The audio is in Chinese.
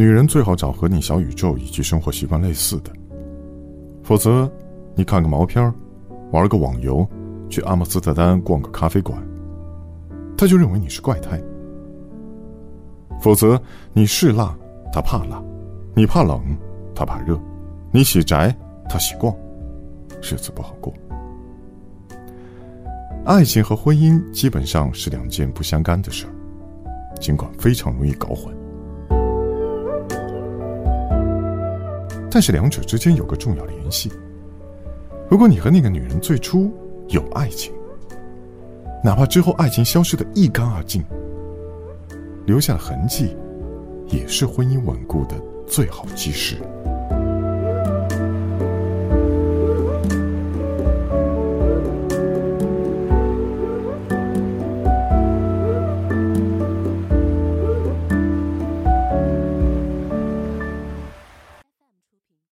女人最好找和你小宇宙以及生活习惯类似的，否则，你看个毛片玩个网游，去阿姆斯特丹逛个咖啡馆，他就认为你是怪胎。否则，你是辣，他怕辣；你怕冷，他怕热；你喜宅，他喜逛，日子不好过。爱情和婚姻基本上是两件不相干的事儿，尽管非常容易搞混。但是两者之间有个重要联系。如果你和那个女人最初有爱情，哪怕之后爱情消失的一干二净，留下痕迹，也是婚姻稳固的最好基石。